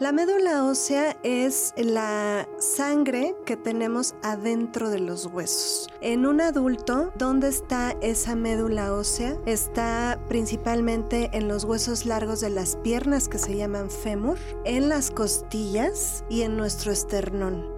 La médula ósea es la sangre que tenemos adentro de los huesos. En un adulto, ¿dónde está esa médula ósea? Está principalmente en los huesos largos de las piernas que se llaman fémur, en las costillas y en nuestro esternón.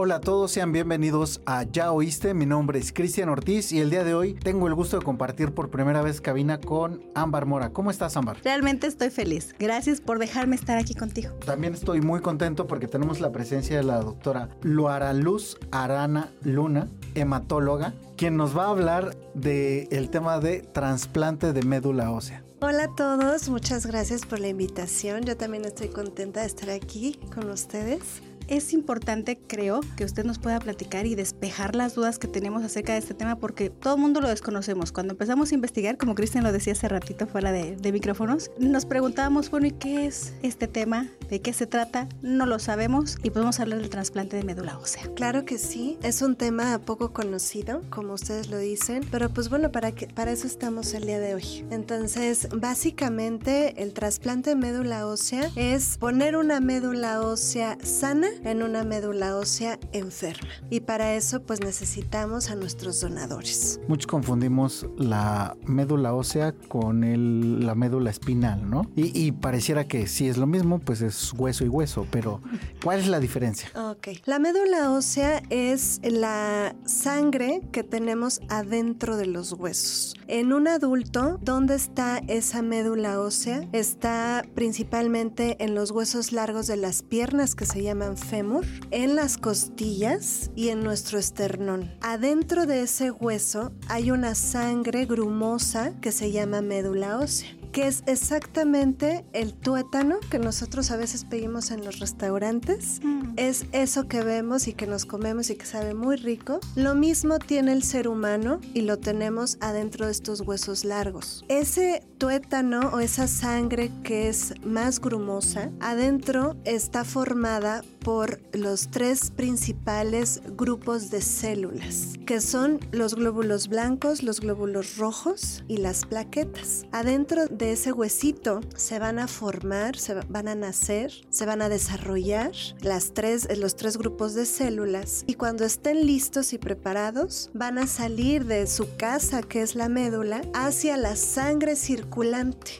Hola a todos, sean bienvenidos a Ya Oíste. Mi nombre es Cristian Ortiz y el día de hoy tengo el gusto de compartir por primera vez cabina con Ámbar Mora. ¿Cómo estás, Ámbar? Realmente estoy feliz. Gracias por dejarme estar aquí contigo. También estoy muy contento porque tenemos la presencia de la doctora Luara Luz Arana Luna, hematóloga, quien nos va a hablar del tema de trasplante de médula ósea. Hola a todos, muchas gracias por la invitación. Yo también estoy contenta de estar aquí con ustedes es importante, creo, que usted nos pueda platicar y despejar las dudas que tenemos acerca de este tema porque todo el mundo lo desconocemos. Cuando empezamos a investigar, como Cristian lo decía hace ratito fuera de, micrófonos, nos preguntábamos, bueno, ¿y qué es este tema? ¿De qué se trata? No lo sabemos y podemos hablar del trasplante de médula ósea. Claro que sí, es un tema poco conocido, como ustedes lo dicen, pero pues bueno, para, que, para eso estamos el día de hoy. Entonces, básicamente, el trasplante de médula ósea es poner una médula ósea sana en una médula ósea enferma. Y para eso pues necesitamos a nuestros donadores. Muchos confundimos la médula ósea con el, la médula espinal, ¿no? Y, pareciera que si es lo mismo, pues es hueso y hueso, pero ¿cuál es la diferencia? Ok, la médula ósea es la sangre que tenemos adentro de los huesos. En un adulto, ¿dónde está esa médula ósea? Está principalmente en los huesos largos de las piernas que se llaman en las costillas y en nuestro esternón. Adentro de ese hueso hay una sangre grumosa que se llama médula ósea que es exactamente el tuétano que nosotros a veces pedimos en los restaurantes. Mm. Es eso que vemos y que nos comemos y que sabe muy rico. Lo mismo tiene el ser humano y lo tenemos adentro de estos huesos largos. Ese tuétano o esa sangre que es más grumosa, adentro está formada por los tres principales grupos de células, que son los glóbulos blancos, los glóbulos rojos y las plaquetas. Adentro de ese huesito se van a formar, se van a nacer, se van a desarrollar las tres, los tres grupos de células y cuando estén listos y preparados van a salir de su casa, que es la médula, hacia la sangre circular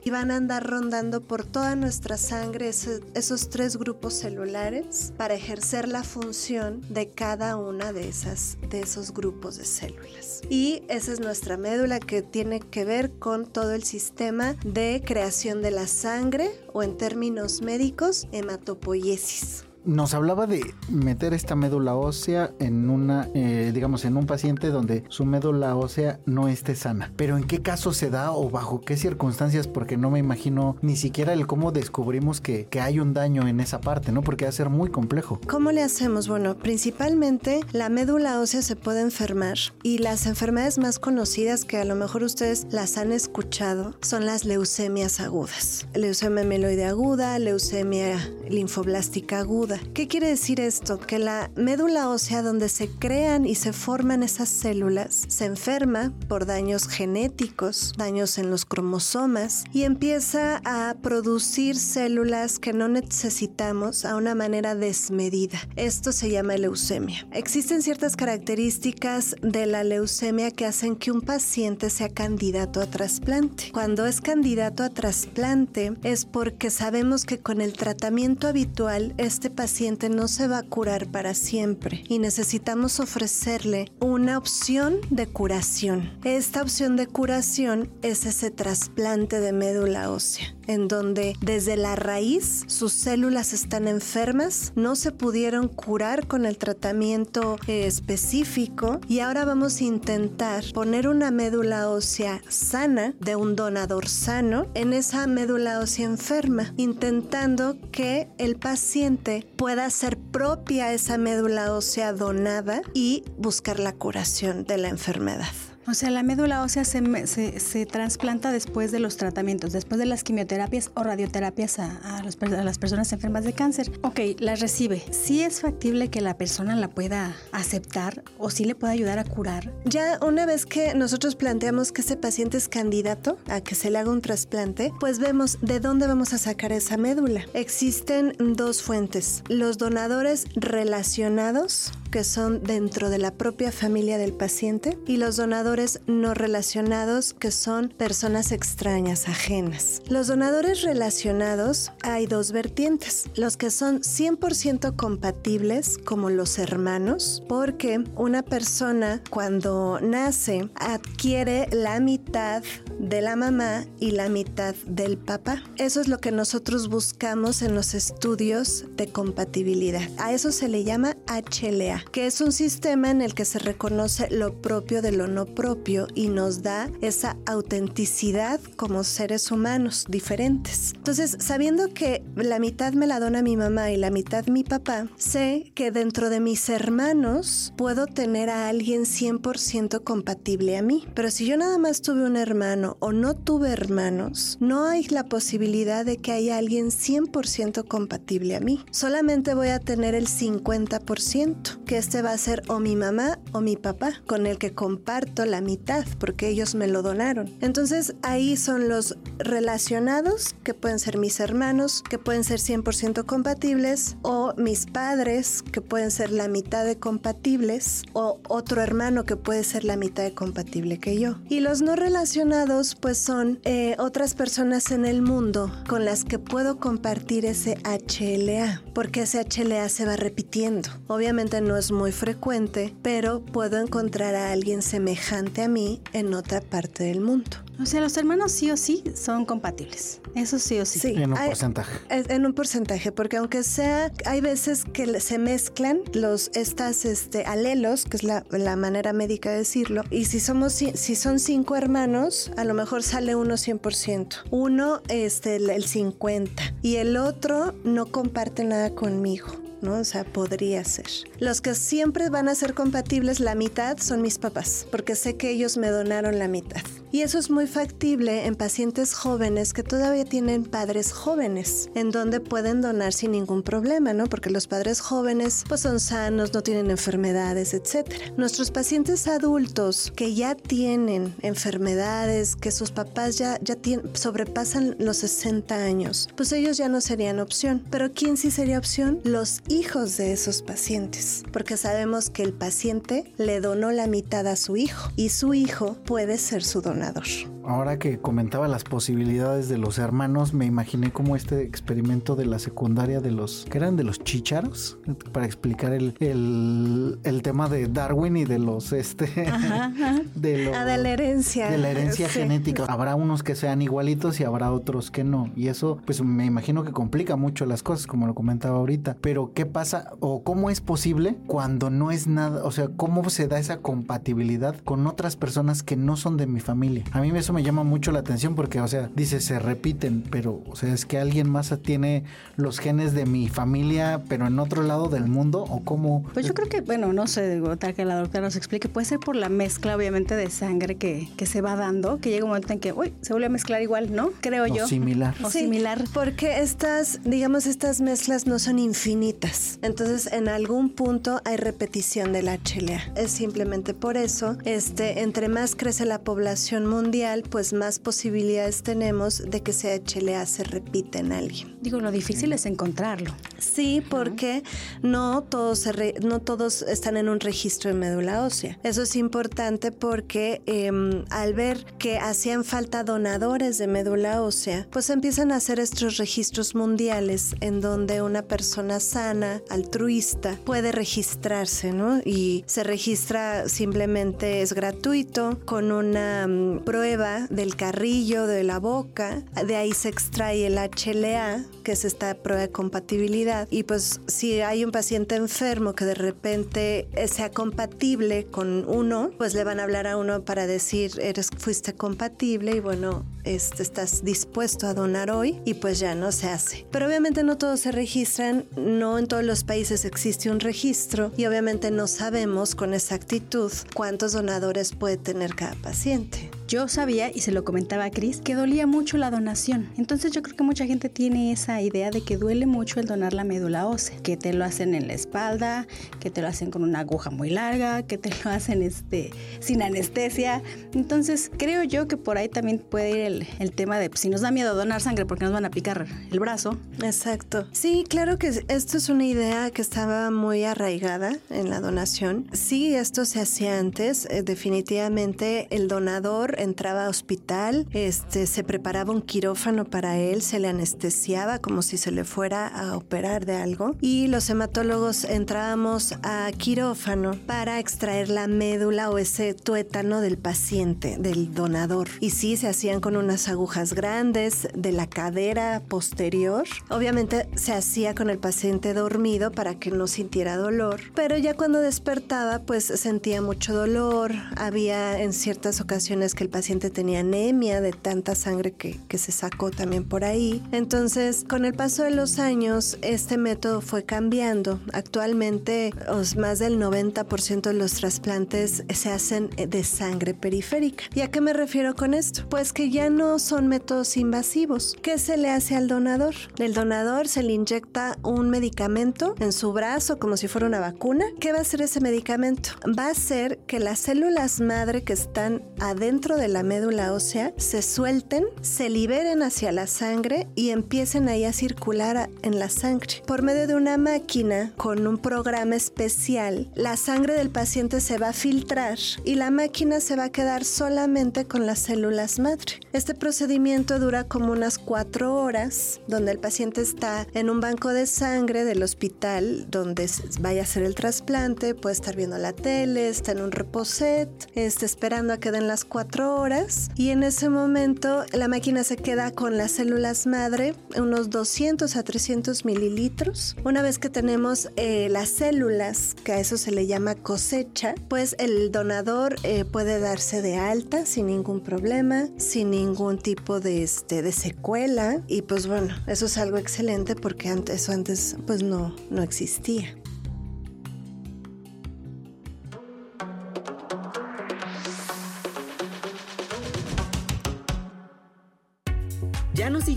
y van a andar rondando por toda nuestra sangre esos, tres grupos celulares para ejercer la función de cada una de, esas, de esos grupos de células. Y esa es nuestra médula que tiene que ver con todo el sistema de creación de la sangre o en términos médicos hematopoiesis nos hablaba de meter esta médula ósea en una, eh, digamos, en un paciente donde su médula ósea no esté sana. Pero ¿en qué caso se da o bajo qué circunstancias? Porque no me imagino ni siquiera el cómo descubrimos que, que hay un daño en esa parte, ¿no? Porque va a ser muy complejo. ¿Cómo le hacemos? Bueno, principalmente la médula ósea se puede enfermar y las enfermedades más conocidas que a lo mejor ustedes las han escuchado son las leucemias agudas. Leucemia meloide aguda, leucemia linfoblástica aguda ¿Qué quiere decir esto? Que la médula ósea donde se crean y se forman esas células se enferma por daños genéticos, daños en los cromosomas y empieza a producir células que no necesitamos a una manera desmedida. Esto se llama leucemia. Existen ciertas características de la leucemia que hacen que un paciente sea candidato a trasplante. Cuando es candidato a trasplante es porque sabemos que con el tratamiento habitual este paciente no se va a curar para siempre y necesitamos ofrecerle una opción de curación. Esta opción de curación es ese trasplante de médula ósea en donde desde la raíz sus células están enfermas, no se pudieron curar con el tratamiento eh, específico y ahora vamos a intentar poner una médula ósea sana de un donador sano en esa médula ósea enferma, intentando que el paciente pueda hacer propia esa médula ósea donada y buscar la curación de la enfermedad. O sea, la médula ósea se, se, trasplanta después de los tratamientos, después de las quimioterapias o radioterapias a, los, a, las personas enfermas de cáncer. Ok, las recibe. ¿Sí es factible que la persona la pueda aceptar o sí le pueda ayudar a curar? Ya una vez que nosotros planteamos que ese paciente es candidato a que se le haga un trasplante, pues vemos de dónde vamos a sacar esa médula. Existen dos fuentes. Los donadores relacionados, que son dentro de la propia familia del paciente, y los donadores no relacionados que son personas extrañas, ajenas. Los donadores relacionados hay dos vertientes, los que son 100% compatibles como los hermanos, porque una persona cuando nace adquiere la mitad de la mamá y la mitad del papá. Eso es lo que nosotros buscamos en los estudios de compatibilidad. A eso se le llama HLA, que es un sistema en el que se reconoce lo propio de lo no propio y nos da esa autenticidad como seres humanos diferentes. Entonces, sabiendo que la mitad me la dona mi mamá y la mitad mi papá, sé que dentro de mis hermanos puedo tener a alguien 100% compatible a mí. Pero si yo nada más tuve un hermano o no tuve hermanos, no hay la posibilidad de que haya alguien 100% compatible a mí. Solamente voy a tener el 50%, que este va a ser o mi mamá o mi papá, con el que comparto la mitad porque ellos me lo donaron. Entonces ahí son los relacionados que pueden ser mis hermanos, que pueden ser 100% compatibles o mis padres que pueden ser la mitad de compatibles o otro hermano que puede ser la mitad de compatible que yo. Y los no relacionados pues son eh, otras personas en el mundo con las que puedo compartir ese HLA porque ese HLA se va repitiendo. Obviamente no es muy frecuente, pero puedo encontrar a alguien semejante a mí en otra parte del mundo. O sea, los hermanos sí o sí son compatibles. Eso sí o sí. sí en un porcentaje. En un porcentaje, porque aunque sea, hay veces que se mezclan los estas este, alelos, que es la, manera médica de decirlo, y si somos si son cinco hermanos, a lo mejor sale uno 100%, uno este, el 50 y el otro no comparte nada conmigo. ¿No? O sea, podría ser. Los que siempre van a ser compatibles, la mitad son mis papás, porque sé que ellos me donaron la mitad. Y eso es muy factible en pacientes jóvenes que todavía tienen padres jóvenes, en donde pueden donar sin ningún problema, ¿no? Porque los padres jóvenes pues son sanos, no tienen enfermedades, etc. Nuestros pacientes adultos que ya tienen enfermedades, que sus papás ya, ya sobrepasan los 60 años, pues ellos ya no serían opción. Pero ¿quién sí sería opción? Los hijos de esos pacientes, porque sabemos que el paciente le donó la mitad a su hijo y su hijo puede ser su donador. Ahora que comentaba las posibilidades de los hermanos, me imaginé como este experimento de la secundaria de los que eran de los chicharos para explicar el, el, tema de Darwin y de los este De, ah, de la herencia de la herencia genética. Habrá unos que sean igualitos y habrá otros que no y eso pues me imagino que complica mucho las cosas como lo comentaba ahorita. Pero qué pasa o cómo es posible cuando no es nada, o sea, cómo se da esa compatibilidad con otras personas que no son de mi familia. A mí eso me llama mucho la atención porque, o sea, dice, se repiten, pero, o sea, es que alguien más tiene los genes de mi familia, pero en otro lado del mundo, o cómo. Pues yo creo que, bueno, no sé, tal que la doctora nos explique, puede ser por la mezcla, obviamente, de sangre que, que se va dando, que llega un momento en que, uy, se vuelve a mezclar igual, ¿no? Creo yo. Similar. O similar. Porque estas, digamos, estas mezclas no son infinitas. Entonces, en algún punto hay repetición del HLA. Es simplemente por eso, este, entre más crece la población mundial, pues más posibilidades tenemos de que ese HLA se repita en alguien. Digo, lo difícil es encontrarlo. Sí, porque no todos, no todos están en un registro de médula ósea. Eso es importante porque em, al ver que hacían falta donadores de médula ósea, pues empiezan a hacer estos registros mundiales en donde una persona sana, altruista, puede registrarse, ¿no? Y se registra simplemente, es gratuito, con una mm, prueba del carrillo, de la boca. De ahí se extrae el HLA, que es esta prueba de compatibilidad. Y pues si hay un paciente enfermo que de repente sea compatible con uno, pues le van a hablar a uno para decir, eres, fuiste compatible y bueno, este, estás dispuesto a donar hoy y pues ya no se hace. Pero obviamente no todos se registran, no en todos los países existe un registro y obviamente no sabemos con exactitud cuántos donadores puede tener cada paciente. Yo sabía, y se lo comentaba a Cris, que dolía mucho la donación. Entonces yo creo que mucha gente tiene esa idea de que duele mucho el donar la médula ósea, que te lo hacen en la espalda, que te lo hacen con una aguja muy larga, que te lo hacen este, sin anestesia. Entonces creo yo que por ahí también puede ir el, tema de pues, si nos da miedo donar sangre porque nos van a picar el brazo. Exacto. Sí, claro que esto es una idea que estaba muy arraigada en la donación. Sí, esto se hacía antes. Eh, definitivamente el donador entraba a hospital, este, se preparaba un quirófano para él, se le anestesiaba como si se le fuera a operar de algo y los hematólogos entrábamos a quirófano para extraer la médula o ese tuétano del paciente, del donador. Y sí, se hacían con unas agujas grandes de la cadera posterior. Obviamente se hacía con el paciente dormido para que no sintiera dolor, pero ya cuando despertaba pues sentía mucho dolor, había en ciertas ocasiones que el paciente tenía anemia de tanta sangre que, que se sacó también por ahí. Entonces, con el paso de los años, este método fue cambiando. Actualmente, más del 90% de los trasplantes se hacen de sangre periférica. ¿Y a qué me refiero con esto? Pues que ya no son métodos invasivos. ¿Qué se le hace al donador? El donador se le inyecta un medicamento en su brazo como si fuera una vacuna. ¿Qué va a hacer ese medicamento? Va a hacer que las células madre que están adentro de la médula ósea se suelten, se liberen hacia la sangre y empiecen ahí a circular en la sangre. Por medio de una máquina con un programa especial, la sangre del paciente se va a filtrar y la máquina se va a quedar solamente con las células madre. Este procedimiento dura como unas cuatro horas, donde el paciente está en un banco de sangre del hospital donde vaya a hacer el trasplante, puede estar viendo la tele, está en un reposet, está esperando a que den las cuatro horas y en ese momento la máquina se queda con las células madre, unos 200 a 300 mililitros. Una vez que tenemos eh, las células, que a eso se le llama cosecha, pues el donador eh, puede darse de alta sin ningún problema, sin ningún tipo de, este, de secuela y pues bueno, eso es algo excelente porque antes, eso antes pues no, no existía.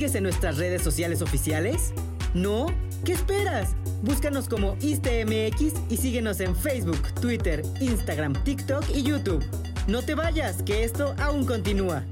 Sigues en nuestras redes sociales oficiales? ¿No? ¿Qué esperas? Búscanos como ISTMX y síguenos en Facebook, Twitter, Instagram, TikTok y YouTube. No te vayas, que esto aún continúa.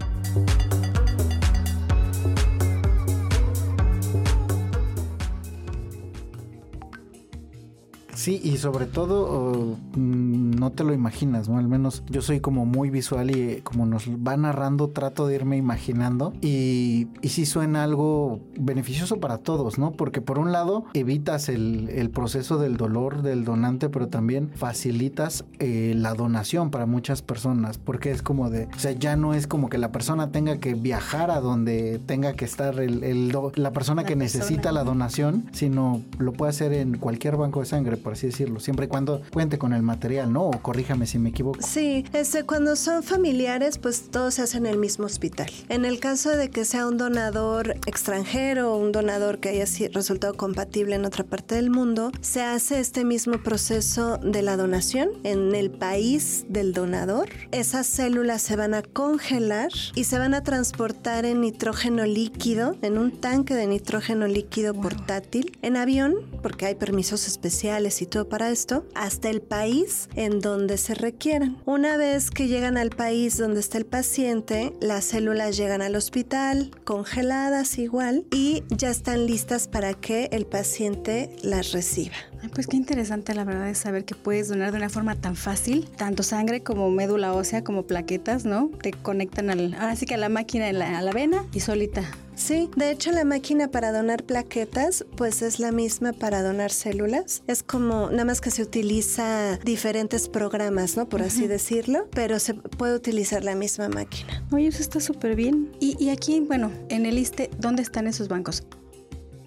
Sí, y sobre todo mm, no te lo imaginas, ¿no? Al menos yo soy como muy visual y eh, como nos va narrando trato de irme imaginando y, y sí suena algo beneficioso para todos, ¿no? Porque por un lado evitas el, proceso del dolor del donante, pero también facilitas eh, la donación para muchas personas, porque es como de, o sea, ya no es como que la persona tenga que viajar a donde tenga que estar el, la persona que necesita la donación, sino lo puede hacer en cualquier banco de sangre por así decirlo, siempre y cuando cuente con el material, ¿no? O corríjame si me equivoco. Sí, este, cuando son familiares, pues todo se hace en el mismo hospital. En el caso de que sea un donador extranjero o un donador que haya resultado compatible en otra parte del mundo, se hace este mismo proceso de la donación en el país del donador. Esas células se van a congelar y se van a transportar en nitrógeno líquido, en un tanque de nitrógeno líquido portátil, en avión, porque hay permisos especiales para esto, hasta el país en donde se requieran. Una vez que llegan al país donde está el paciente, las células llegan al hospital, congeladas igual, y ya están listas para que el paciente las reciba. pues qué interesante la verdad es saber que puedes donar de una forma tan fácil, tanto sangre como médula ósea, como plaquetas, ¿no? Te conectan al, ahora sí que a la máquina, a la vena y solita Sí, de hecho la máquina para donar plaquetas pues es la misma para donar células. Es como nada más que se utiliza diferentes programas, ¿no? Por así decirlo, pero se puede utilizar la misma máquina. Oye, eso está súper bien. Y, y aquí, bueno, en el ISTE, ¿dónde están esos bancos?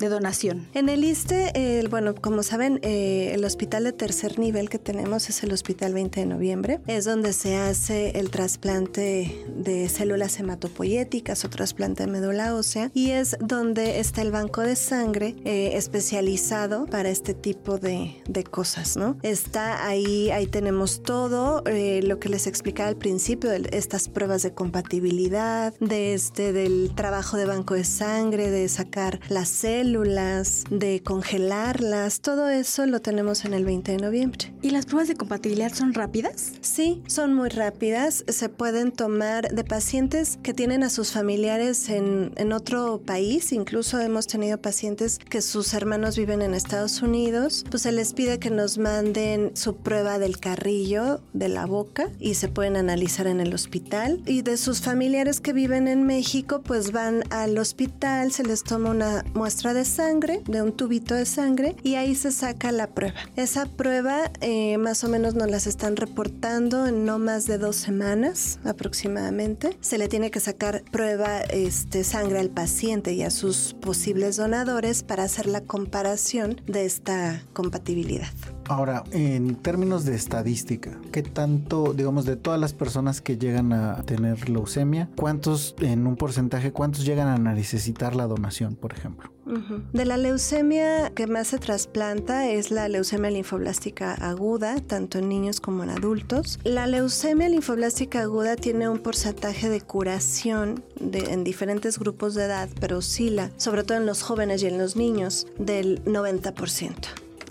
De donación. En el ISTE, el, bueno, como saben, eh, el hospital de tercer nivel que tenemos es el Hospital 20 de Noviembre. Es donde se hace el trasplante de células hematopoyéticas o trasplante de médula ósea y es donde está el banco de sangre eh, especializado para este tipo de, de, cosas, ¿no? Está ahí, ahí tenemos todo eh, lo que les explicaba al principio, de estas pruebas de compatibilidad, de este, del trabajo de banco de sangre, de sacar las células de congelarlas, todo eso lo tenemos en el 20 de noviembre. ¿Y las pruebas de compatibilidad son rápidas? Sí, son muy rápidas. Se pueden tomar de pacientes que tienen a sus familiares en, en otro país. Incluso hemos tenido pacientes que sus hermanos viven en Estados Unidos. Pues se les pide que nos manden su prueba del carrillo de la boca y se pueden analizar en el hospital. Y de sus familiares que viven en México, pues van al hospital, se les toma una muestra de sangre, de un tubito de sangre, y ahí se saca la prueba. Esa prueba eh, más o menos nos las están reportando en no más de dos semanas aproximadamente. Se le tiene que sacar prueba este, sangre al paciente y a sus posibles donadores para hacer la comparación de esta compatibilidad. Ahora, en términos de estadística, ¿qué tanto, digamos, de todas las personas que llegan a tener leucemia, cuántos, en un porcentaje, cuántos llegan a necesitar la donación, por ejemplo? De la leucemia que más se trasplanta es la leucemia linfoblástica aguda, tanto en niños como en adultos. La leucemia linfoblástica aguda tiene un porcentaje de curación en diferentes grupos de edad, pero oscila, sobre todo en los jóvenes y en los niños, del 90%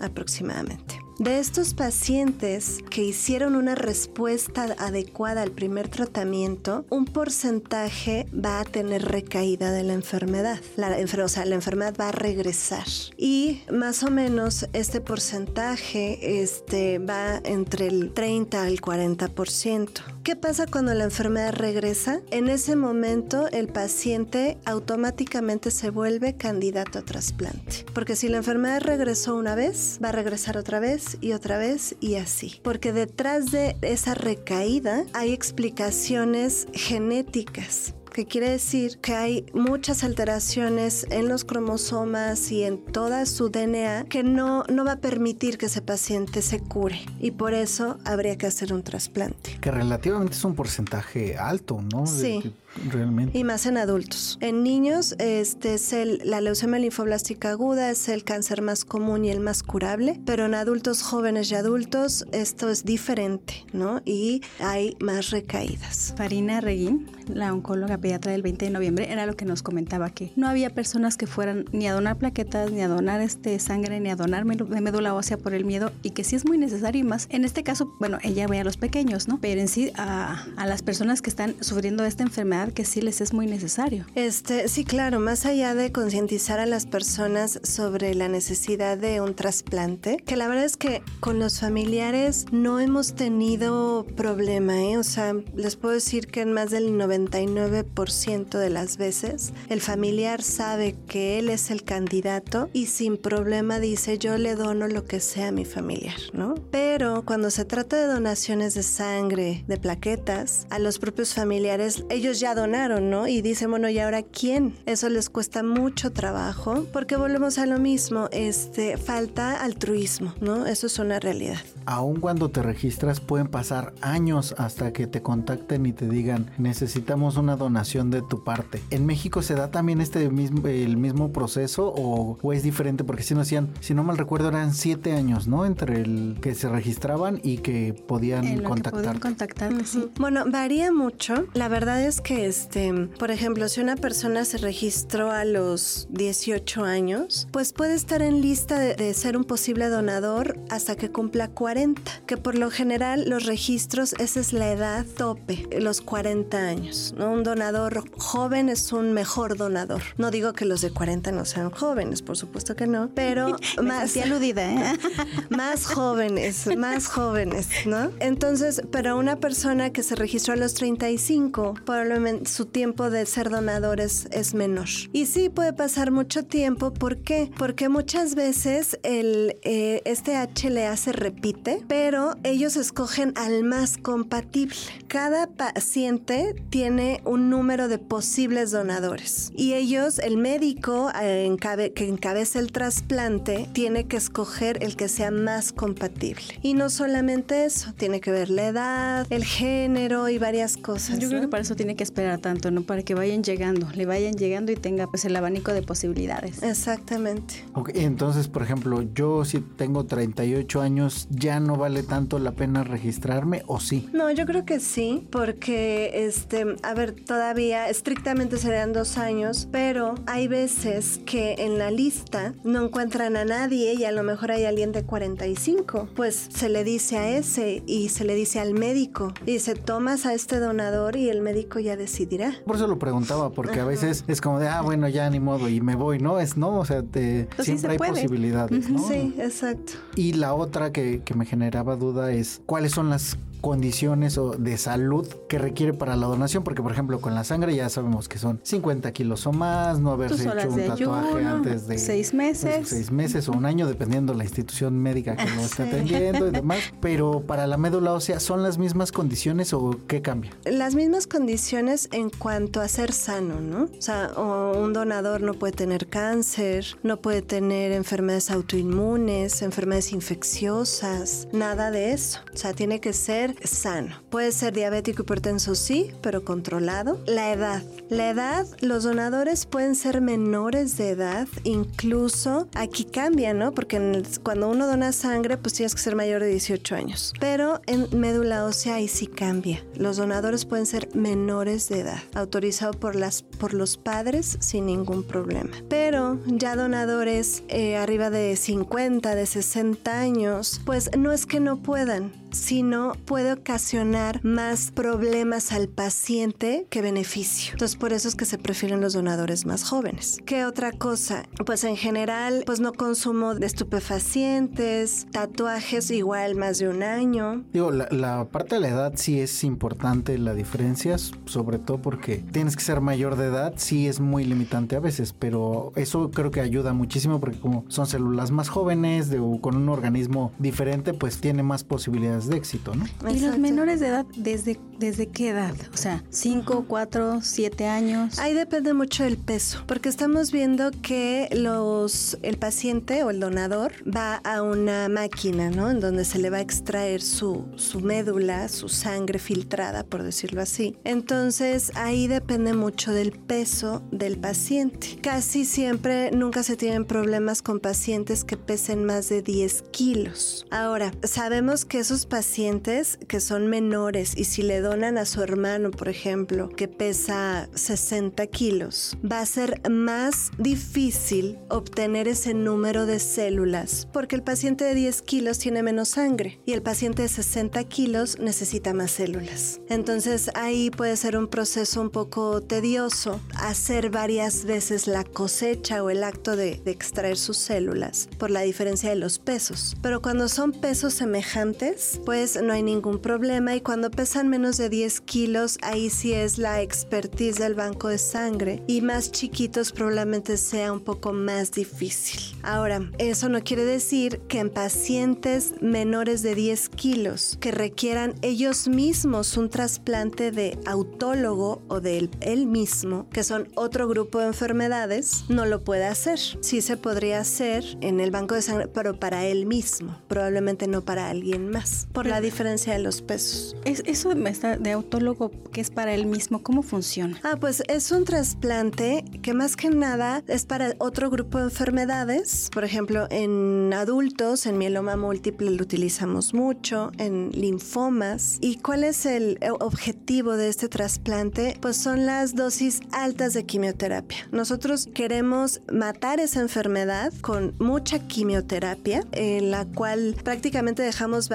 aproximadamente. De estos pacientes que hicieron una respuesta adecuada al primer tratamiento, un porcentaje va a tener recaída de la enfermedad. La, o sea, la enfermedad va a regresar. Y más o menos este porcentaje este, va entre el 30 al 40%. ¿Qué pasa cuando la enfermedad regresa? En ese momento el paciente automáticamente se vuelve candidato a trasplante. Porque si la enfermedad regresó una vez, va a regresar otra vez y otra vez y así. Porque detrás de esa recaída hay explicaciones genéticas que quiere decir que hay muchas alteraciones en los cromosomas y en toda su DNA que no, no va a permitir que ese paciente se cure y por eso habría que hacer un trasplante. Que relativamente es un porcentaje alto, ¿no? Sí. Realmente. Y más en adultos. En niños, este es el, la leucemia linfoblástica aguda, es el cáncer más común y el más curable, pero en adultos jóvenes y adultos esto es diferente, ¿no? Y hay más recaídas. Farina Reguín, la oncóloga pediatra del 20 de noviembre, era lo que nos comentaba que no había personas que fueran ni a donar plaquetas, ni a donar este sangre, ni a donar médula ósea por el miedo y que sí es muy necesario y más. En este caso, bueno, ella ve a los pequeños, ¿no? Pero en sí a, a las personas que están sufriendo esta enfermedad que sí les es muy necesario. Este, sí, claro, más allá de concientizar a las personas sobre la necesidad de un trasplante, que la verdad es que con los familiares no hemos tenido problema, ¿eh? O sea, les puedo decir que en más del 99% de las veces el familiar sabe que él es el candidato y sin problema dice yo le dono lo que sea a mi familiar, ¿no? Pero cuando se trata de donaciones de sangre, de plaquetas, a los propios familiares, ellos ya donaron, ¿no? Y dicen, bueno, ¿y ahora quién? Eso les cuesta mucho trabajo porque volvemos a lo mismo, este, falta altruismo, ¿no? Eso es una realidad. Aún cuando te registras pueden pasar años hasta que te contacten y te digan, necesitamos una donación de tu parte. ¿En México se da también este mismo, el mismo proceso o, es diferente? Porque si no hacían, si no mal recuerdo, eran siete años, ¿no? Entre el que se registraban y que podían contactar. contactarte, sí. Bueno, varía mucho. La verdad es que este, por ejemplo, si una persona se registró a los 18 años, pues puede estar en lista de, ser un posible donador hasta que cumpla 40, que por lo general los registros, esa es la edad tope, los 40 años. ¿no? Un donador joven es un mejor donador. No digo que los de 40 no sean jóvenes, por supuesto que no, pero más aludida, ¿eh? más jóvenes, más jóvenes, ¿no? Entonces, pero una persona que se registró a los 35, probablemente su tiempo de ser donadores es menor. Y sí puede pasar mucho tiempo, ¿por qué? Porque muchas veces el, eh, este HLA se repite, pero ellos escogen al más compatible. Cada paciente tiene un número de posibles donadores y ellos, el médico eh, que encabeza el trasplante, tiene que escoger el que sea más compatible. Y no solamente eso, tiene que ver la edad, el género y varias cosas. Yo creo que para eso tiene que esperar tanto, ¿no? Para que vayan llegando, le vayan llegando y tenga pues el abanico de posibilidades. Exactamente. Ok, entonces, por ejemplo, yo si tengo 38 años, ¿ya no vale tanto la pena registrarme o sí? No, yo creo que sí, porque, este, a ver, todavía estrictamente serían dos años, pero hay veces que en la lista no encuentran a nadie y a lo mejor hay alguien de 45. Pues se le dice a ese y se le dice al médico. Y se tomas a este donador y el médico ya decidirá. Por eso lo preguntaba, porque a veces es como de, ah, bueno, ya ni modo y me voy, ¿no? Es, ¿no? O sea, te, Pues sí siempre se hay puede. posibilidades, ¿no? Sí, exacto. Y la otra que, que me generaba duda es cuáles son las condiciones o de salud que requiere para la donación, porque por ejemplo con la sangre ya sabemos que son 50 kilos o más, no haberse hecho un tatuaje ayuno, antes de seis meses. seis meses o un año, dependiendo la institución médica que lo esté atendiendo y demás. Pero para la médula ósea, ¿son las mismas condiciones o qué cambia? Las mismas condiciones en cuanto a ser sano, ¿no? O sea, o un donador no puede tener cáncer, no puede tener enfermedades autoinmunes, enfermedades infecciosas, nada de eso. O sea, tiene que ser sano. Puede ser diabético hipertenso, sí, pero controlado. La edad. La edad, los donadores pueden ser menores de edad, incluso aquí cambia, ¿no? Porque cuando uno dona sangre, pues tienes que ser mayor de 18 años. Pero en médula ósea ahí sí cambia. Los donadores pueden ser menores de edad, autorizado por, las, por los padres sin ningún problema. Pero ya donadores eh, arriba de 50, de 60 años, pues no es que no puedan, sino puede ocasionar más problemas al paciente que beneficio. Entonces por eso es que se prefieren los donadores más jóvenes. ¿Qué otra cosa? Pues en general, pues no consumo de estupefacientes, tatuajes igual más de un año. Digo, la, parte de la edad sí es importante la diferencia, sobre todo porque tienes que ser mayor de edad, sí es muy limitante a veces, pero eso creo que ayuda muchísimo porque como son células más jóvenes, de, con un organismo diferente, pues tiene más posibilidades de éxito, ¿no? ¿Y los menores de edad desde, desde qué edad? O sea, 5, 4, 7 años. Ahí depende mucho del peso, porque estamos viendo que los el paciente o el donador va a una máquina, ¿no? En donde se le va a extraer su, su médula, su sangre filtrada, por decirlo así. Entonces ahí depende mucho del peso del paciente. Casi siempre nunca se tienen problemas con pacientes que pesen más de 10 kilos. Ahora, sabemos que esos pacientes que son menores y si le donan a su hermano, por ejemplo, que pesa 60 kilos, va a ser más difícil obtener ese número de células porque el paciente de 10 kilos tiene menos sangre y el paciente de 60 kilos necesita más células. Entonces ahí puede ser un proceso un poco tedioso hacer varias veces la cosecha o el acto de, de extraer sus células por la diferencia de los pesos. Pero cuando son pesos semejantes, pues no hay ningún problema y cuando pesan menos de 10 kilos, ahí sí es la expertise del banco de sangre y más chiquitos probablemente sea un poco más difícil. Ahora, eso no quiere decir que en pacientes menores de 10 kilos que requieran ellos mismos un trasplante de autólogo o de él, mismo, que son otro grupo de enfermedades, no lo puede hacer. Sí se podría hacer en el banco de sangre, pero para él mismo, probablemente no para alguien más, por la diferencia de los pesos. Es, eso de autólogo que es para él mismo, ¿cómo funciona? Ah, pues es un trasplante que más que nada es para otro grupo de enfermedades. Por ejemplo, en adultos, en mieloma múltiple lo utilizamos mucho, en linfomas. ¿Y cuál es el eh, objetivo de este trasplante? Pues son las dosis altas de quimioterapia. Nosotros queremos matar esa enfermedad con mucha quimioterapia, en la cual prácticamente dejamos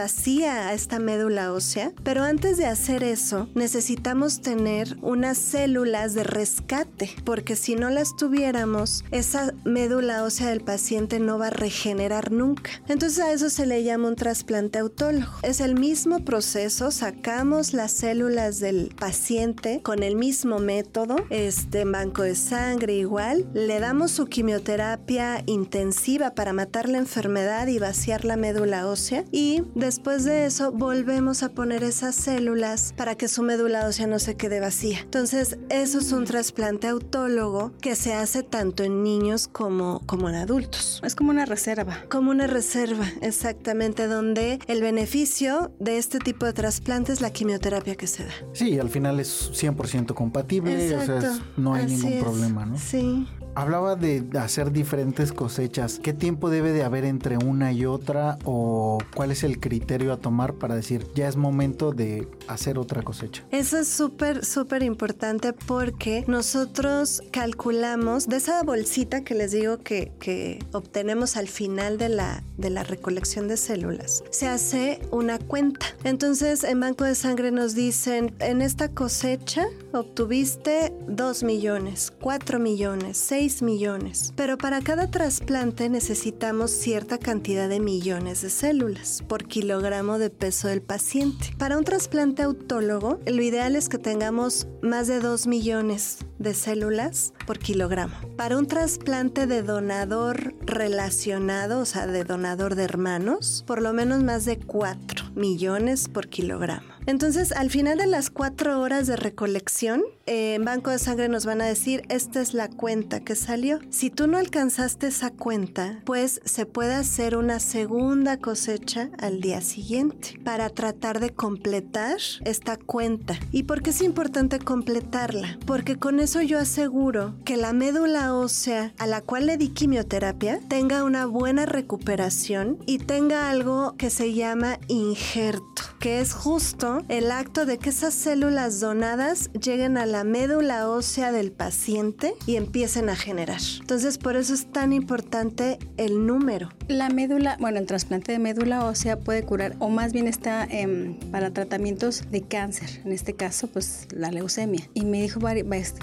a esta médula ósea. Pero antes de hacer eso, necesitamos tener unas células de rescate, porque si no las tuviéramos, esa médula ósea del paciente no va a regenerar nunca. Entonces a eso se le llama un trasplante autólogo. Es el mismo proceso, sacamos las células del paciente con el mismo método, este banco de sangre igual, le damos su quimioterapia intensiva para matar la enfermedad y vaciar la médula ósea y después de eso volvemos a poner esas células para que su médula ósea no se quede vacía. Entonces, eso es un trasplante autólogo que se hace tanto en niños como, como en adultos. Es como una reserva. Como una reserva, exactamente, donde el beneficio de este tipo de trasplante es la quimioterapia que se da. Sí, al final es 100% compatible, o sea, no hay ningún problema, ¿no? Sí. Hablaba de hacer diferentes cosechas. ¿Qué tiempo debe de haber entre una y otra o cuál es el criterio a tomar para decir ya es momento de hacer otra cosecha? Eso es súper, súper importante porque nosotros calculamos de esa bolsita que les digo que, que obtenemos al final de la, de la recolección de células. Se hace una cuenta. Entonces en Banco de Sangre nos dicen, en esta cosecha obtuviste 2 millones, 4 millones, 6 millones. Pero para cada trasplante necesitamos cierta cantidad de millones de células por kilogramo de peso del paciente. Para un trasplante autólogo, lo ideal es que tengamos más de 2 millones de células por kilogramo. Para un trasplante de donador relacionado, o sea, de donador de hermanos, por lo menos más de 4 millones por kilogramo. Entonces, al final de las cuatro horas de recolección, eh, en Banco de Sangre nos van a decir, esta es la cuenta que salió. Si tú no alcanzaste esa cuenta, pues se puede hacer una segunda cosecha al día siguiente para tratar de completar esta cuenta. ¿Y por qué es importante completarla? Porque con eso yo aseguro que la médula ósea a la cual le di quimioterapia tenga una buena recuperación y tenga algo que se llama injerto, que es justo el acto de que esas células donadas lleguen a la médula ósea del paciente y empiecen a generar. Entonces, por eso es tan importante el número. La médula, bueno, el trasplante de médula ósea puede curar, o más bien está em, para tratamientos de cáncer, en este caso, pues la leucemia. Y me dijo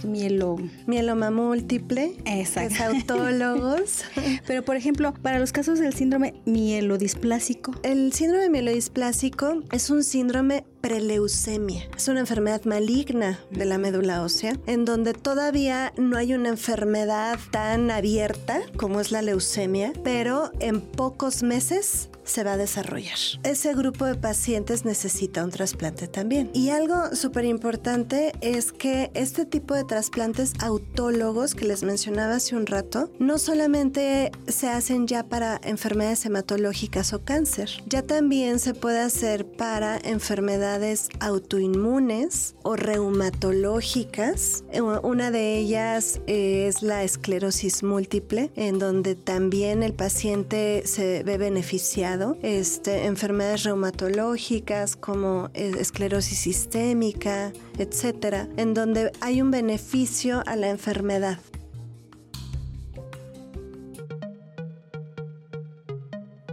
mielo... Mieloma múltiple. Exacto. Es autólogos. Pero, por ejemplo, para los casos del síndrome mielodisplásico. El síndrome mielodisplásico es un síndrome preleucemia. Es una enfermedad maligna de la médula ósea, en donde todavía no hay una enfermedad tan abierta como es la leucemia, pero en pocos meses se va a desarrollar. Ese grupo de pacientes necesita un trasplante también. Y algo súper importante es que este tipo de trasplantes autólogos que les mencionaba hace un rato, no solamente se hacen ya para enfermedades hematológicas o cáncer, ya también se puede hacer para enfermedades autoinmunes o reumatológicas. Una de ellas es la esclerosis múltiple, en donde también el paciente se ve beneficiado este, enfermedades reumatológicas como eh, esclerosis sistémica, etcétera, en donde hay un beneficio a la enfermedad.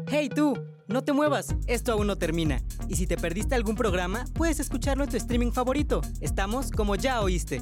¡Hey tú! No te muevas, esto aún no termina. Y si te perdiste algún programa, puedes escucharlo en tu streaming favorito. Estamos como ya oíste.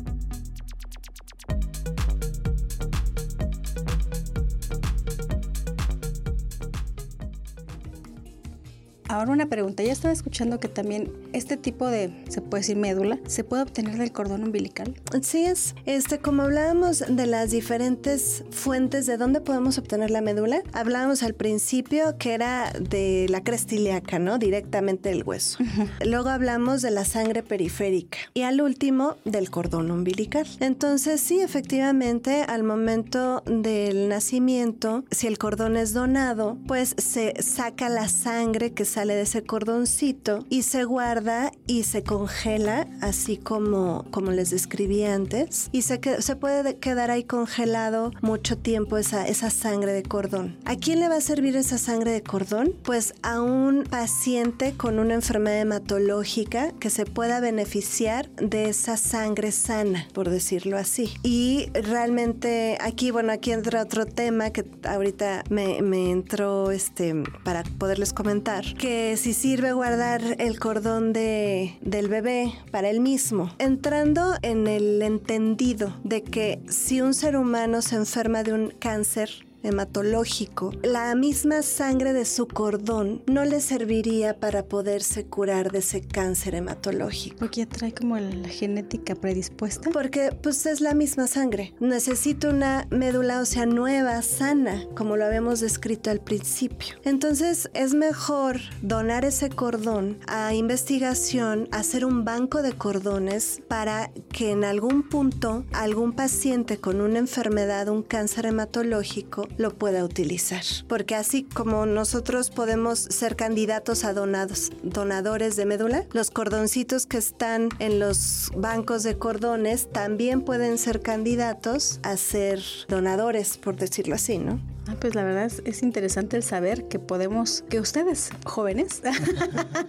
Ahora una pregunta, ya estaba escuchando que también este tipo de, se puede decir médula, se puede obtener del cordón umbilical. Sí es, este, como hablábamos de las diferentes fuentes de dónde podemos obtener la médula, hablábamos al principio que era de la cresta ilíaca, ¿no? Directamente del hueso. Luego hablamos de la sangre periférica y al último del cordón umbilical. Entonces sí, efectivamente, al momento del nacimiento, si el cordón es donado, pues se saca la sangre que sale de ese cordoncito y se guarda y se congela, así como, como les describí antes. Y se, se puede quedar ahí congelado mucho tiempo esa, esa sangre de cordón. ¿A quién le va a servir esa sangre de cordón? Pues a un paciente con una enfermedad hematológica que se pueda beneficiar de esa sangre sana, por decirlo así. Y realmente aquí, bueno, aquí entra otro tema que ahorita me, me entró este, para poderles comentar, que que si sirve guardar el cordón de, del bebé para él mismo, entrando en el entendido de que si un ser humano se enferma de un cáncer, hematológico, la misma sangre de su cordón no le serviría para poderse curar de ese cáncer hematológico. Porque trae como la genética predispuesta. Porque pues es la misma sangre. Necesita una médula ósea nueva, sana, como lo habíamos descrito al principio. Entonces es mejor donar ese cordón a investigación, hacer un banco de cordones para que en algún punto algún paciente con una enfermedad, un cáncer hematológico, lo pueda utilizar. Porque así como nosotros podemos ser candidatos a donados, donadores de médula, los cordoncitos que están en los bancos de cordones también pueden ser candidatos a ser donadores, por decirlo así, ¿no? Ah, pues la verdad es, interesante el saber que podemos, que ustedes, jóvenes,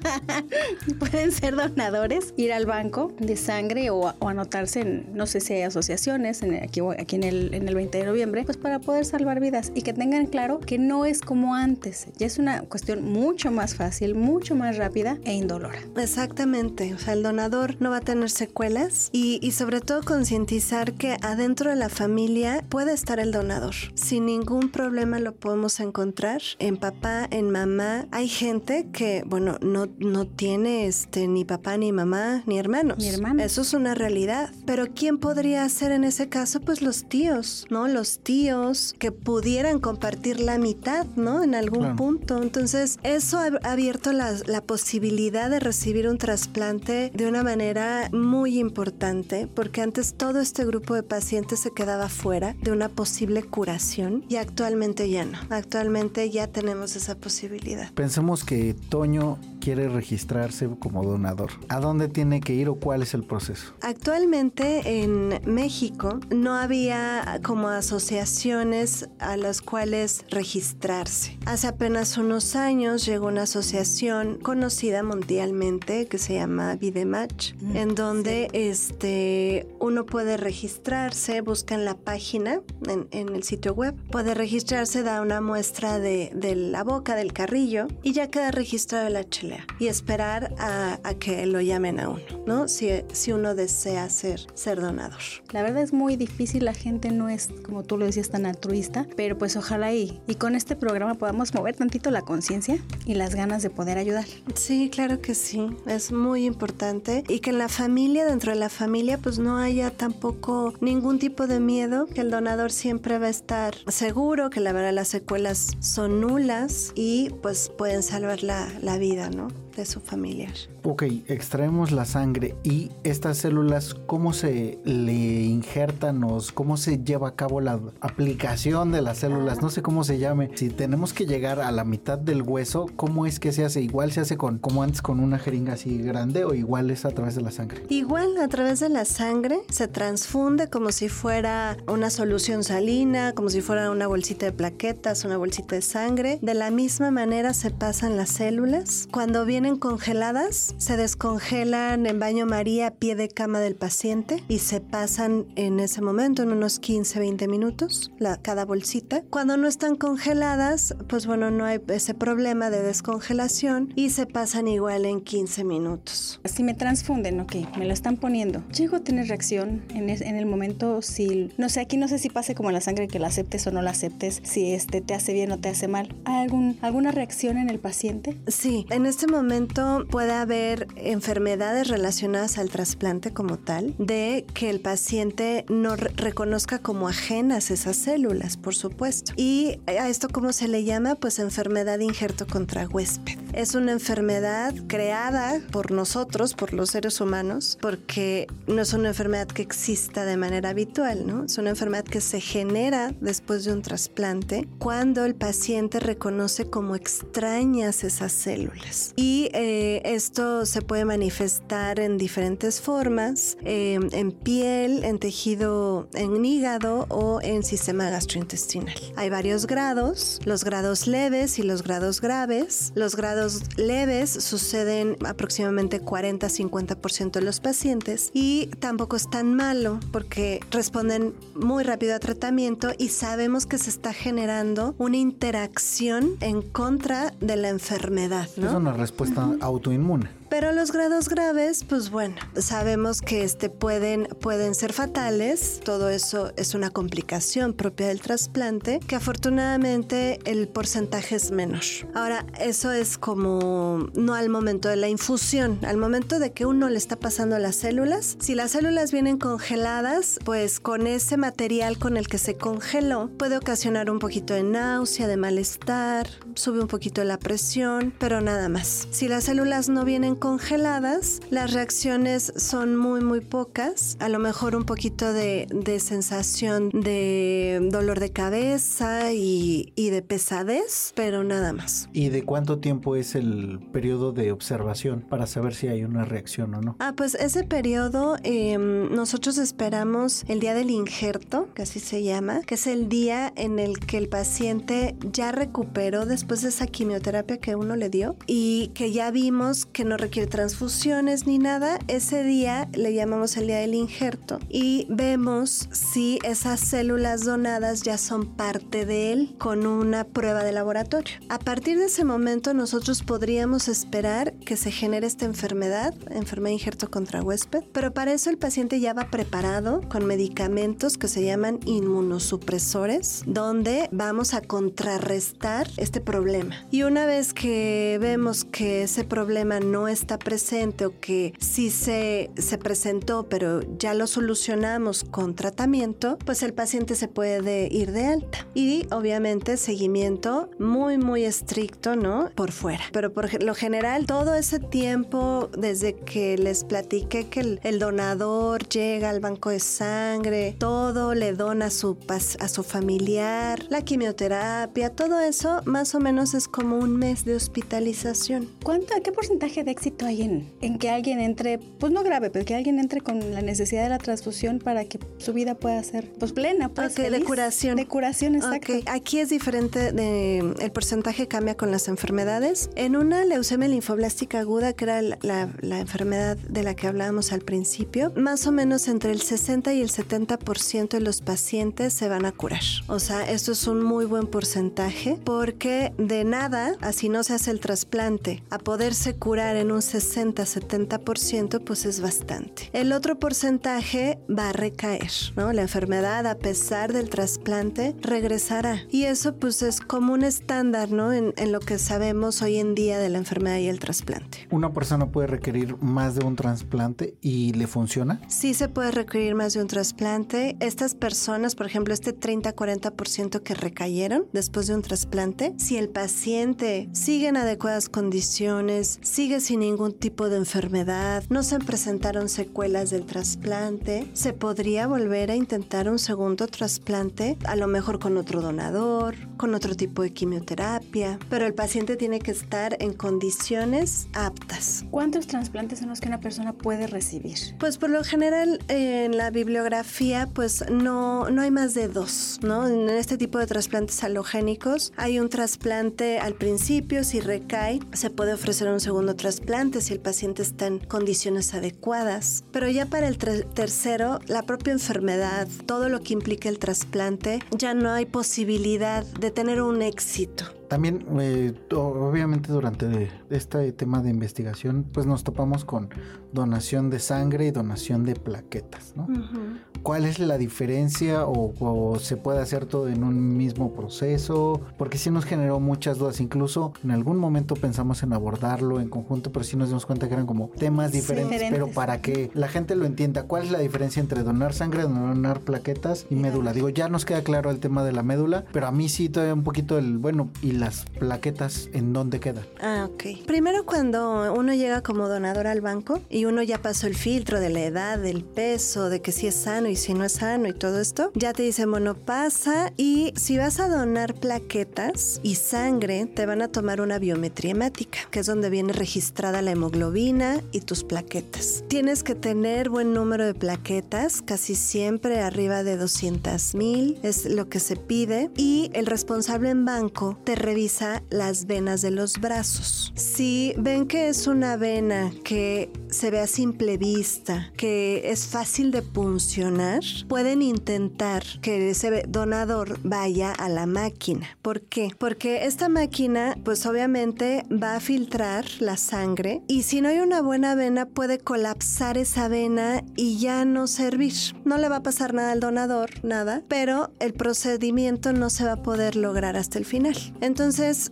pueden ser donadores, ir al banco de sangre o, anotarse en, no sé si hay asociaciones, en, aquí, aquí en, el, en el 20 de noviembre, pues para poder salvar vidas y que tengan claro que no es como antes, ya es una cuestión mucho más fácil, mucho más rápida e indolora. Exactamente, o sea, el donador no va a tener secuelas y, y sobre todo concientizar que adentro de la familia puede estar el donador sin ningún problema problema lo podemos encontrar en papá, en mamá. Hay gente que, bueno, no, no tiene este, ni papá, ni mamá, ni hermanos. Ni hermanos. Eso es una realidad. Pero ¿quién podría ser en ese caso? Pues los tíos, ¿no? Los tíos que pudieran compartir la mitad, ¿no? En algún punto. Entonces, eso ha abierto la, la posibilidad de recibir un trasplante de una manera muy importante, porque antes todo este grupo de pacientes se quedaba fuera de una posible curación y actualmente Actualmente ya no. Actualmente ya tenemos esa posibilidad. Pensemos que Toño quiere registrarse como donador. ¿A dónde tiene que ir o cuál es el proceso? Actualmente en México no había como asociaciones a las cuales registrarse. Hace apenas unos años llegó una asociación conocida mundialmente que se llama Vidematch, mm, en donde este uno puede registrarse, busca en la página, en, en el sitio web, puede registrarse se da una muestra de, la boca del carrillo y ya queda registrado la chelea y esperar a, que lo llamen a uno, ¿no? Si, si uno desea ser, ser donador. La verdad es muy difícil, la gente no es, como tú lo decías, tan altruista, pero pues ojalá y, y con este programa podamos mover tantito la conciencia y las ganas de poder ayudar. Sí, claro que sí, es muy importante y que en la familia, dentro de la familia, pues no haya tampoco ningún tipo de miedo, que el donador siempre va a estar seguro, que la verdad las secuelas son nulas y pues pueden salvar la, la vida, ¿no? de su familiar. Ok, extraemos la sangre y estas células, ¿cómo se le injertan o cómo se lleva a cabo la aplicación de las células? No sé cómo se llame. Si tenemos que llegar a la mitad del hueso, ¿cómo es que se hace? Igual se hace con, como antes, con una jeringa así grande o igual es a través de la sangre? Igual a través de la sangre se transfunde como si fuera una solución salina, como si fuera una bolsita de plaquetas, una bolsita de sangre. De la misma manera se pasan las células. Cuando vienen congeladas, se descongelan en baño María a pie de cama del paciente y se pasan en ese momento, en unos 15-20 minutos, la, cada bolsita. Cuando no están congeladas, pues bueno, no hay ese problema de descongelación y se pasan igual en 15 minutos. Si me transfunden, ok, me lo están poniendo. Llego a tener reacción en, en el momento si, no sé, aquí no sé si pase como la sangre que la aceptes o no la aceptes, si este te hace bien o te hace mal. ¿Hay algún, alguna reacción en el paciente? Sí, en este momento puede haber enfermedades relacionadas al trasplante como tal, de que el paciente no reconozca como ajenas esas células, por supuesto. Y a esto, ¿cómo se le llama? Pues enfermedad injerto contra huésped. Es una enfermedad creada por nosotros, por los seres humanos, porque no es una enfermedad que exista de manera habitual, ¿no? Es una enfermedad que se genera después de un trasplante cuando el paciente reconoce como extrañas esas células. Y eh, esto se puede manifestar en diferentes formas, eh, en piel, en tejido, en hígado o en sistema gastrointestinal. Hay varios grados, los grados leves y los grados graves. Los grados leves suceden aproximadamente 40-50% de los pacientes y tampoco es tan malo porque responden muy rápido a tratamiento y sabemos que se está generando una interacción en contra de la enfermedad. ¿no? Es una respuesta autoinmune. Pero los grados graves, pues bueno, sabemos que este pueden, pueden ser fatales. Todo eso es una complicación propia del trasplante, que afortunadamente el porcentaje es menor. Ahora, eso es como no al momento de la infusión, al momento de que uno le está pasando las células. Si las células vienen congeladas, pues con ese material con el que se congeló puede ocasionar un poquito de náusea, de malestar, sube un poquito la presión, pero nada más. Si las células no vienen congeladas, las reacciones son muy muy pocas, a lo mejor un poquito de, de sensación de dolor de cabeza y, y, de pesadez, pero nada más. ¿Y de cuánto tiempo es el periodo de observación para saber si hay una reacción o no? Ah, pues ese periodo eh, nosotros esperamos el día del injerto, que así se llama, que es el día en el que el paciente ya recuperó después de esa quimioterapia que uno le dio y que ya vimos que no requiere transfusiones ni nada, ese día le llamamos el día del injerto y vemos si esas células donadas ya son parte de él con una prueba de laboratorio. A partir de ese momento nosotros podríamos esperar que se genere esta enfermedad, enfermedad injerto contra huésped, pero para eso el paciente ya va preparado con medicamentos que se llaman inmunosupresores, donde vamos a contrarrestar este problema. Y una vez que vemos que ese problema no está presente o que sí se, se presentó, pero ya lo solucionamos con tratamiento, pues el paciente se puede ir de alta. Y obviamente seguimiento muy, muy estricto, ¿no? Por fuera. Pero por lo general, todo ese tiempo desde que les platiqué que el, el donador llega al banco de sangre, todo le dona a su, a su familiar, la quimioterapia, todo eso más o menos es como un mes de hospitalización. ¿Cuánto, qué porcentaje de éxito hay en, en que alguien entre, pues no grave, pero que alguien entre con la necesidad de la transfusión para que su vida pueda ser pues plena, pues okay, de curación. De curación, exacto. Okay. Aquí es diferente, de, el porcentaje cambia con las enfermedades. En una leucemia linfoblástica aguda, que era la, la, la enfermedad de la que hablábamos al principio, más o menos entre el 60 y el 70% de los pacientes se van a curar. O sea, esto es un muy buen porcentaje porque de nada, así no se hace el trasplante, a poderse curar en un 60-70%, pues es bastante. El otro porcentaje va a recaer, ¿no? La enfermedad, a pesar del trasplante, regresará. Y eso pues es como un estándar, ¿no? En, en lo que sabemos hoy en día de la enfermedad y el trasplante. ¿Una persona puede requerir más de un trasplante y le funciona? Sí se puede requerir más de un trasplante. Estas personas, por ejemplo, este 30-40% que recayeron después de un trasplante, si el paciente sigue en adecuadas condiciones, sigue sin ningún tipo de enfermedad, no se presentaron secuelas del trasplante, se podría volver a intentar un segundo trasplante, a lo mejor con otro donador, con otro tipo de quimioterapia, pero el paciente tiene que estar en condiciones aptas. ¿Cuántos trasplantes son los que una persona puede recibir? Pues por lo general en la bibliografía pues no, no hay más de dos, ¿no? En este tipo de trasplantes halogénicos hay un trasplante al principio, si recae, se puede ofrecer un segundo trasplante si el paciente está en condiciones adecuadas, pero ya para el tercero, la propia enfermedad, todo lo que implica el trasplante, ya no hay posibilidad de tener un éxito. También, eh, obviamente, durante este tema de investigación, pues nos topamos con donación de sangre y donación de plaquetas, ¿no? Uh -huh. ¿Cuál es la diferencia o, o, se puede hacer todo en un mismo proceso? Porque sí nos generó muchas dudas. Incluso en algún momento pensamos en abordarlo en conjunto, pero sí nos dimos cuenta que eran como temas diferentes. Sí, pero para que la gente lo entienda, ¿cuál es la diferencia entre donar sangre, donar plaquetas y médula? Digo, ya nos queda claro el tema de la médula, pero a mí sí todavía un poquito el, bueno, y las plaquetas en dónde quedan? Ah, ok. Primero cuando uno llega como donador al banco y uno ya pasó el filtro de la edad, del peso, de que si es sano y si no es sano y todo esto, ya te dicen, bueno, pasa y si vas a donar plaquetas y sangre, te van a tomar una biometría hemática, que es donde viene registrada la hemoglobina y tus plaquetas. Tienes que tener buen número de plaquetas, casi siempre arriba de 200 mil, es lo que se pide, y el responsable en banco te revisa las venas de los brazos. Si ven que es una vena que se ve a simple vista, que es fácil de puncionar, pueden intentar que ese donador vaya a la máquina. ¿Por qué? Porque esta máquina, pues obviamente va a filtrar la sangre y si no hay una buena vena puede colapsar esa vena y ya no servir. No le va a pasar nada al donador, nada, pero el procedimiento no se va a poder lograr hasta el final. Entonces,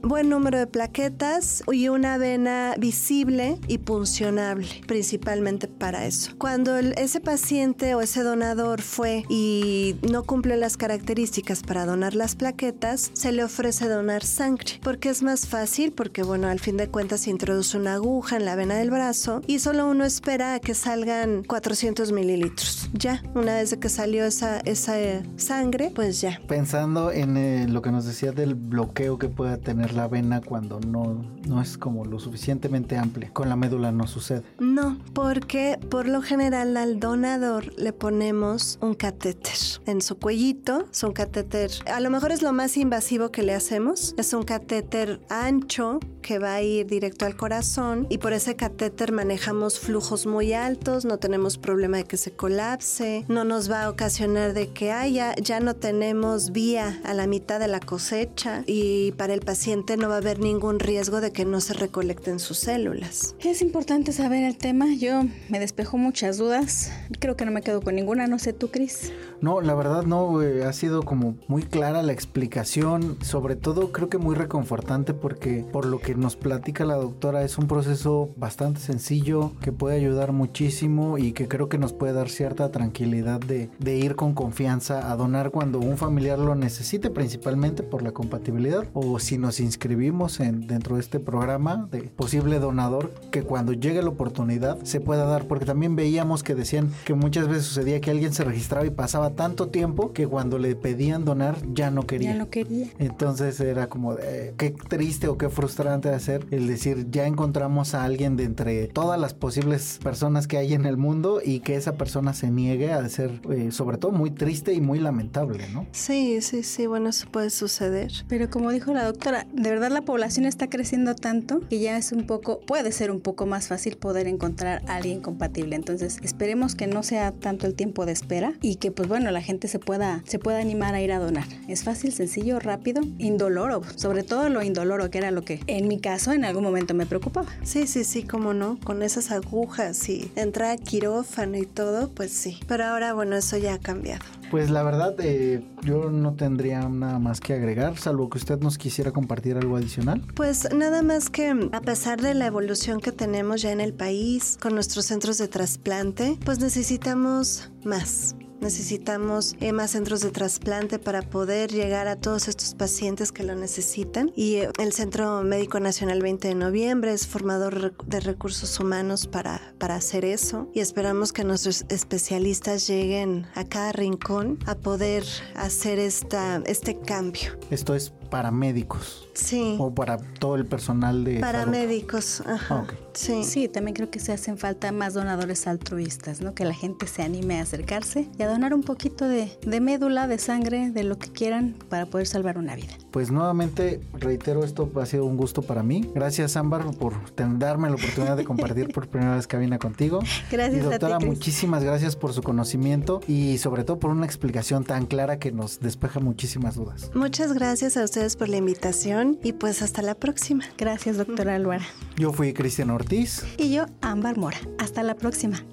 buen número de plaquetas y una vena visible y puncionable, principalmente para eso. Cuando ese paciente o ese donador fue y no cumple las características para donar las plaquetas, se le ofrece donar sangre, porque es más fácil, porque bueno, al fin de cuentas se introduce una aguja en la vena del brazo y solo uno espera a que salgan 400 mililitros. Ya, una vez que salió esa, esa eh, sangre, pues ya. Pensando en eh, lo que nos decía del bloqueo que pueda tener la vena cuando no, no es como lo suficientemente amplia, con la médula no sucede. No, porque por lo general al donador le ponemos un catéter. En su cuellito, es un catéter, a lo mejor es lo más invasivo que le hacemos, es un catéter ancho que va a ir directo al corazón y por ese catéter manejamos flujos muy altos, no tenemos problema de que se colapse, no nos va a ocasionar de que haya, ya no tenemos vía a la mitad de la cosecha y para el paciente no va a haber ningún riesgo de que no se recolecten sus células. Es importante saber el tema, yo me despejo muchas dudas, creo que no me quedo con ninguna, no sé tú, Cris. No, la verdad no, ha sido como muy clara la explicación, sobre todo creo que muy reconfortante porque por lo que nos platica la doctora es un proceso bastante sencillo que puede ayudar muchísimo y que creo que nos puede dar cierta tranquilidad de, de ir con confianza a donar cuando un familiar lo necesite, principalmente por la compatibilidad o si nos inscribimos en, dentro de este programa de posible donador, que cuando llegue la oportunidad se pueda dar, porque también veíamos que decían que muchas veces sucedía que alguien se registraba y pasaba tanto tiempo que cuando le pedían donar ya no quería. Ya no quería. Entonces era como de, qué triste o qué frustrante hacer el decir ya encontramos a alguien de entre todas las posibles personas que hay en el mundo y que esa persona se niegue a ser eh, sobre todo muy triste y muy lamentable, ¿no? Sí, sí, sí, bueno, eso puede suceder. Pero como dijo doctora, de verdad la población está creciendo tanto que ya es un poco, puede ser un poco más fácil poder encontrar a alguien compatible. Entonces esperemos que no sea tanto el tiempo de espera y que pues bueno, la gente se pueda, se pueda animar a ir a donar. Es fácil, sencillo, rápido, indoloro, sobre todo lo indoloro, que era lo que en mi caso en algún momento me preocupaba. Sí, sí, sí, cómo no, con esas agujas y entrar a quirófano y todo, pues sí. Pero ahora, bueno, eso ya ha cambiado. Pues la verdad, eh, yo no tendría nada más que agregar, salvo que usted nos quisiera compartir algo adicional. Pues nada más que a pesar de la evolución que tenemos ya en el país con nuestros centros de trasplante, pues necesitamos más. Necesitamos eh, más centros de trasplante para poder llegar a todos estos pacientes que lo necesitan. Y eh, el Centro Médico Nacional 20 de noviembre es formador de recursos humanos para, para hacer eso. Y esperamos que nuestros especialistas lleguen a cada rincón a poder hacer esta, este cambio. Esto es para médicos. Sí. O para todo el personal de. Para médicos, ajá. Ah, Sí. Sí, también creo que se hacen falta más donadores altruistas, ¿no? Que la gente se anime a acercarse y a donar un poquito de, de médula, de sangre, de lo que quieran para poder salvar una vida. Pues nuevamente reitero, esto ha sido un gusto para mí. Gracias, Ámbar, por darme la oportunidad de compartir por primera vez cabina contigo. Gracias, y doctora, a ti, muchísimas gracias por su conocimiento y sobre todo por una explicación tan clara que nos despeja muchísimas dudas. Muchas gracias a ustedes por la invitación y pues hasta la próxima. Gracias, doctora Alvara. Yo fui Cristian Ortiz. Y yo, Ámbar Mora. Hasta la próxima.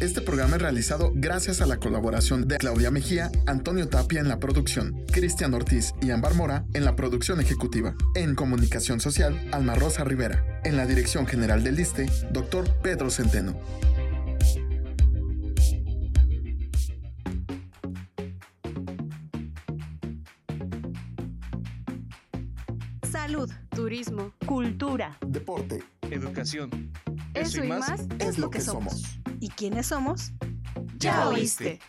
Este programa es realizado gracias a la colaboración de Claudia Mejía, Antonio Tapia en la producción, Cristian Ortiz y Ámbar Mora en la producción ejecutiva. En comunicación social, Alma Rosa Rivera. En la dirección general del ISTE, doctor Pedro Centeno. Salud, turismo, cultura, deporte, educación eso, y más, es lo que somos. ¿Y quiénes somos? Ya oíste.